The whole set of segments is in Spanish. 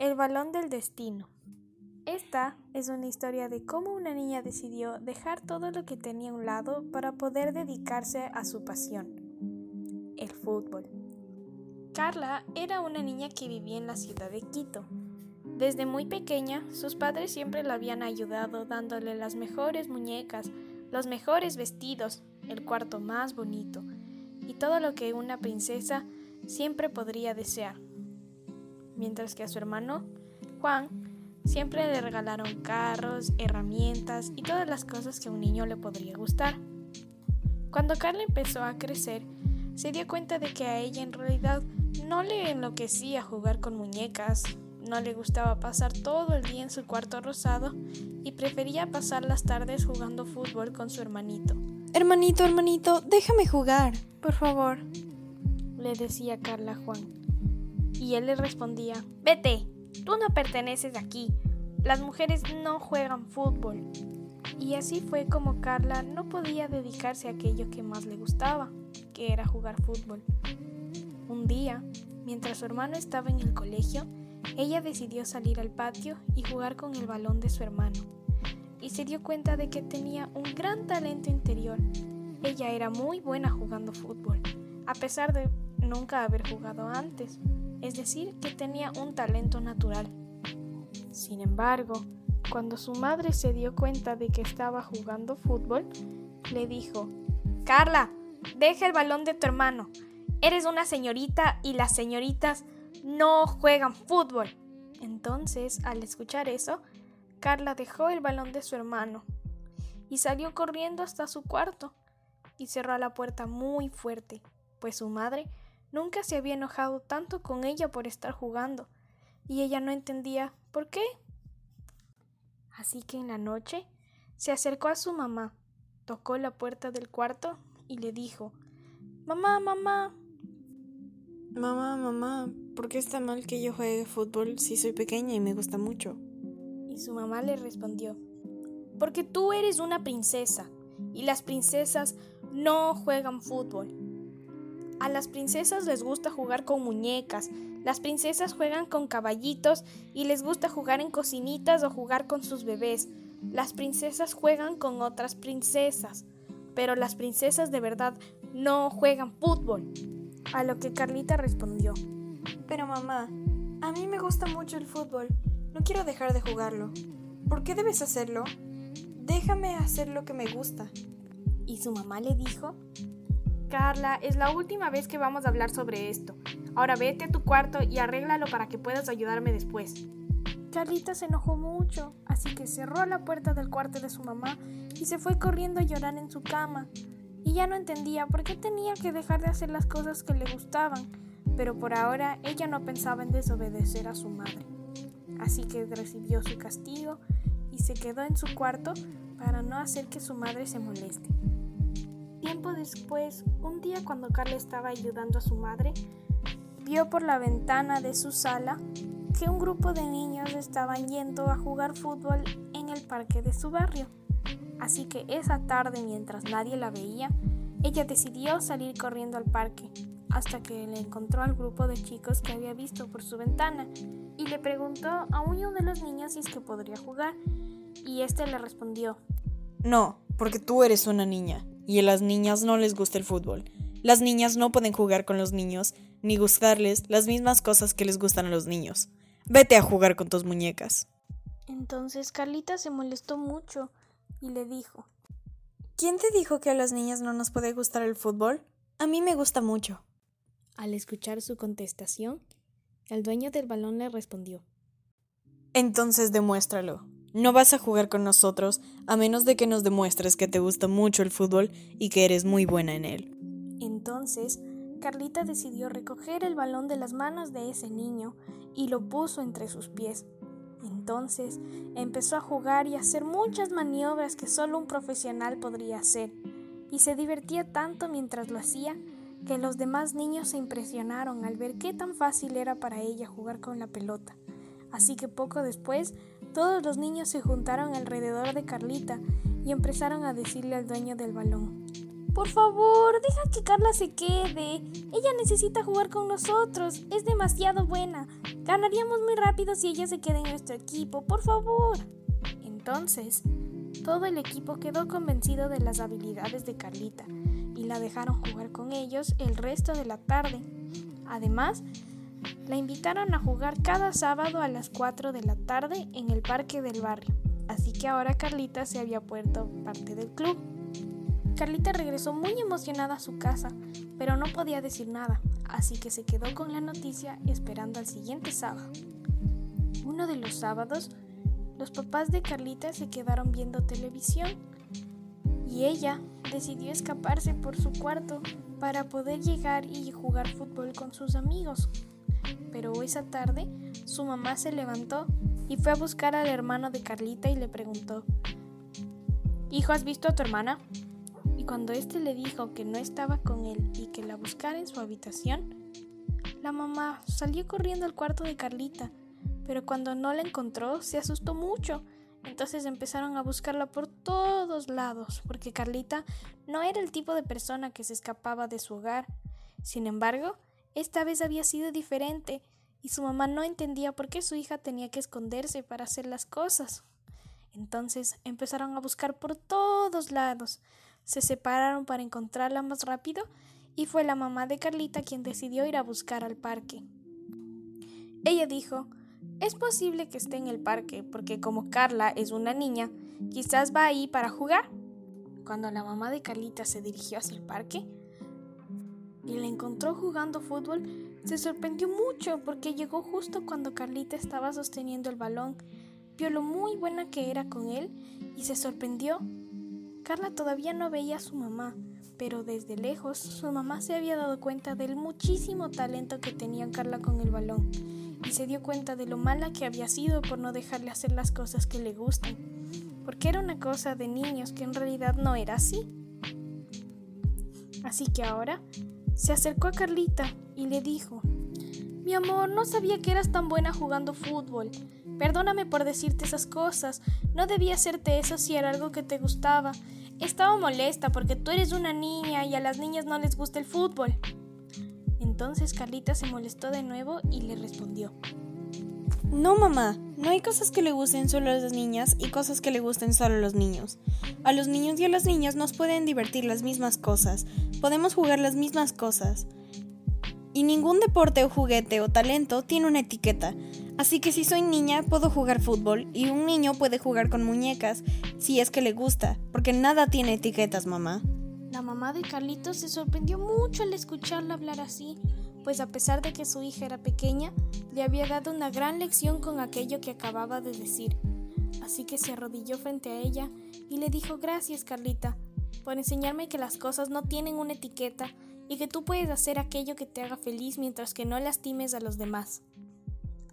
El balón del destino. Esta es una historia de cómo una niña decidió dejar todo lo que tenía a un lado para poder dedicarse a su pasión, el fútbol. Carla era una niña que vivía en la ciudad de Quito. Desde muy pequeña, sus padres siempre la habían ayudado dándole las mejores muñecas, los mejores vestidos, el cuarto más bonito y todo lo que una princesa siempre podría desear mientras que a su hermano, Juan, siempre le regalaron carros, herramientas y todas las cosas que a un niño le podría gustar. Cuando Carla empezó a crecer, se dio cuenta de que a ella en realidad no le enloquecía jugar con muñecas, no le gustaba pasar todo el día en su cuarto rosado y prefería pasar las tardes jugando fútbol con su hermanito. Hermanito, hermanito, déjame jugar, por favor, le decía Carla a Juan. Y él le respondía, vete, tú no perteneces aquí, las mujeres no juegan fútbol. Y así fue como Carla no podía dedicarse a aquello que más le gustaba, que era jugar fútbol. Un día, mientras su hermano estaba en el colegio, ella decidió salir al patio y jugar con el balón de su hermano. Y se dio cuenta de que tenía un gran talento interior. Ella era muy buena jugando fútbol, a pesar de nunca haber jugado antes es decir, que tenía un talento natural. Sin embargo, cuando su madre se dio cuenta de que estaba jugando fútbol, le dijo, Carla, deja el balón de tu hermano. Eres una señorita y las señoritas no juegan fútbol. Entonces, al escuchar eso, Carla dejó el balón de su hermano y salió corriendo hasta su cuarto y cerró la puerta muy fuerte, pues su madre Nunca se había enojado tanto con ella por estar jugando, y ella no entendía por qué. Así que en la noche se acercó a su mamá, tocó la puerta del cuarto y le dijo Mamá, mamá. Mamá, mamá, ¿por qué está mal que yo juegue fútbol si soy pequeña y me gusta mucho? Y su mamá le respondió Porque tú eres una princesa, y las princesas no juegan fútbol. A las princesas les gusta jugar con muñecas, las princesas juegan con caballitos y les gusta jugar en cocinitas o jugar con sus bebés. Las princesas juegan con otras princesas, pero las princesas de verdad no juegan fútbol. A lo que Carlita respondió. Pero mamá, a mí me gusta mucho el fútbol. No quiero dejar de jugarlo. ¿Por qué debes hacerlo? Déjame hacer lo que me gusta. Y su mamá le dijo Carla, es la última vez que vamos a hablar sobre esto. Ahora vete a tu cuarto y arréglalo para que puedas ayudarme después. Carlita se enojó mucho, así que cerró la puerta del cuarto de su mamá y se fue corriendo a llorar en su cama. Y ya no entendía por qué tenía que dejar de hacer las cosas que le gustaban, pero por ahora ella no pensaba en desobedecer a su madre. Así que recibió su castigo y se quedó en su cuarto para no hacer que su madre se moleste. Tiempo después, un día cuando Carla estaba ayudando a su madre, vio por la ventana de su sala que un grupo de niños estaban yendo a jugar fútbol en el parque de su barrio. Así que esa tarde, mientras nadie la veía, ella decidió salir corriendo al parque, hasta que le encontró al grupo de chicos que había visto por su ventana y le preguntó a uno de los niños si es que podría jugar, y este le respondió: No, porque tú eres una niña y a las niñas no les gusta el fútbol. Las niñas no pueden jugar con los niños ni gustarles las mismas cosas que les gustan a los niños. Vete a jugar con tus muñecas. Entonces Carlita se molestó mucho y le dijo ¿Quién te dijo que a las niñas no nos puede gustar el fútbol? A mí me gusta mucho. Al escuchar su contestación, el dueño del balón le respondió Entonces demuéstralo. No vas a jugar con nosotros a menos de que nos demuestres que te gusta mucho el fútbol y que eres muy buena en él. Entonces, Carlita decidió recoger el balón de las manos de ese niño y lo puso entre sus pies. Entonces empezó a jugar y a hacer muchas maniobras que solo un profesional podría hacer, y se divertía tanto mientras lo hacía que los demás niños se impresionaron al ver qué tan fácil era para ella jugar con la pelota. Así que poco después todos los niños se juntaron alrededor de Carlita y empezaron a decirle al dueño del balón, Por favor, deja que Carla se quede. Ella necesita jugar con nosotros. Es demasiado buena. Ganaríamos muy rápido si ella se queda en nuestro equipo. Por favor. Entonces, todo el equipo quedó convencido de las habilidades de Carlita y la dejaron jugar con ellos el resto de la tarde. Además, la invitaron a jugar cada sábado a las 4 de la tarde en el parque del barrio. Así que ahora Carlita se había puesto parte del club. Carlita regresó muy emocionada a su casa, pero no podía decir nada, así que se quedó con la noticia esperando al siguiente sábado. Uno de los sábados, los papás de Carlita se quedaron viendo televisión y ella decidió escaparse por su cuarto para poder llegar y jugar fútbol con sus amigos. Pero esa tarde su mamá se levantó y fue a buscar al hermano de Carlita y le preguntó, Hijo, ¿has visto a tu hermana? Y cuando éste le dijo que no estaba con él y que la buscara en su habitación, la mamá salió corriendo al cuarto de Carlita pero cuando no la encontró se asustó mucho. Entonces empezaron a buscarla por todos lados, porque Carlita no era el tipo de persona que se escapaba de su hogar. Sin embargo, esta vez había sido diferente, y su mamá no entendía por qué su hija tenía que esconderse para hacer las cosas. Entonces empezaron a buscar por todos lados. Se separaron para encontrarla más rápido y fue la mamá de Carlita quien decidió ir a buscar al parque. Ella dijo es posible que esté en el parque porque como Carla es una niña, quizás va ahí para jugar. Cuando la mamá de Carlita se dirigió hacia el parque y la encontró jugando fútbol, se sorprendió mucho porque llegó justo cuando Carlita estaba sosteniendo el balón. Vio lo muy buena que era con él y se sorprendió. Carla todavía no veía a su mamá, pero desde lejos su mamá se había dado cuenta del muchísimo talento que tenía Carla con el balón y se dio cuenta de lo mala que había sido por no dejarle hacer las cosas que le gustan, porque era una cosa de niños que en realidad no era así. Así que ahora se acercó a Carlita y le dijo, Mi amor, no sabía que eras tan buena jugando fútbol. Perdóname por decirte esas cosas. No debía hacerte eso si era algo que te gustaba. Estaba molesta porque tú eres una niña y a las niñas no les gusta el fútbol. Entonces Carlita se molestó de nuevo y le respondió. No, mamá, no hay cosas que le gusten solo a las niñas y cosas que le gusten solo a los niños. A los niños y a las niñas nos pueden divertir las mismas cosas, podemos jugar las mismas cosas. Y ningún deporte o juguete o talento tiene una etiqueta. Así que si soy niña puedo jugar fútbol y un niño puede jugar con muñecas si es que le gusta, porque nada tiene etiquetas, mamá. La mamá de Carlitos se sorprendió mucho al escucharla hablar así, pues a pesar de que su hija era pequeña, le había dado una gran lección con aquello que acababa de decir. Así que se arrodilló frente a ella y le dijo gracias Carlita por enseñarme que las cosas no tienen una etiqueta y que tú puedes hacer aquello que te haga feliz mientras que no lastimes a los demás.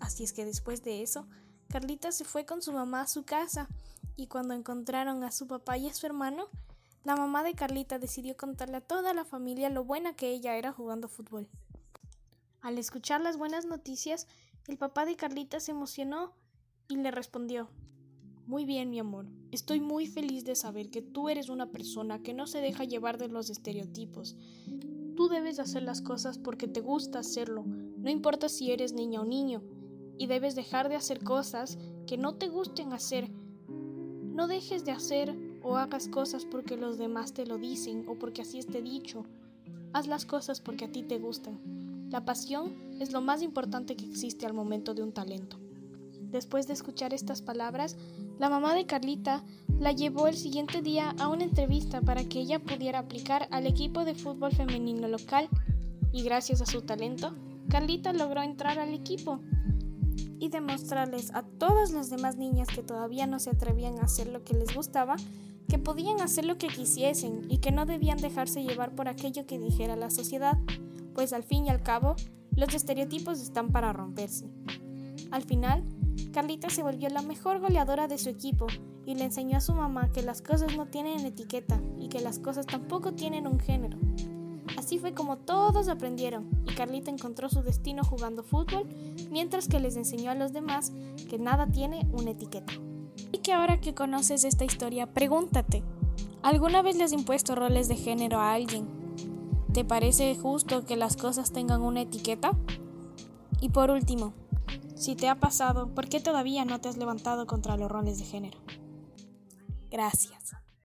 Así es que después de eso, Carlita se fue con su mamá a su casa y cuando encontraron a su papá y a su hermano, la mamá de Carlita decidió contarle a toda la familia lo buena que ella era jugando fútbol. Al escuchar las buenas noticias, el papá de Carlita se emocionó y le respondió Muy bien, mi amor. Estoy muy feliz de saber que tú eres una persona que no se deja llevar de los estereotipos. Tú debes hacer las cosas porque te gusta hacerlo, no importa si eres niña o niño, y debes dejar de hacer cosas que no te gusten hacer. No dejes de hacer o hagas cosas porque los demás te lo dicen o porque así esté dicho. Haz las cosas porque a ti te gustan. La pasión es lo más importante que existe al momento de un talento. Después de escuchar estas palabras, la mamá de Carlita la llevó el siguiente día a una entrevista para que ella pudiera aplicar al equipo de fútbol femenino local y gracias a su talento, Carlita logró entrar al equipo y demostrarles a todas las demás niñas que todavía no se atrevían a hacer lo que les gustaba que podían hacer lo que quisiesen y que no debían dejarse llevar por aquello que dijera la sociedad, pues al fin y al cabo, los estereotipos están para romperse. Al final, Carlita se volvió la mejor goleadora de su equipo y le enseñó a su mamá que las cosas no tienen etiqueta y que las cosas tampoco tienen un género. Así fue como todos aprendieron y Carlita encontró su destino jugando fútbol, mientras que les enseñó a los demás que nada tiene una etiqueta. Y que ahora que conoces esta historia, pregúntate, ¿Alguna vez le has impuesto roles de género a alguien? ¿Te parece justo que las cosas tengan una etiqueta? Y por último, si te ha pasado, ¿por qué todavía no te has levantado contra los roles de género? Gracias.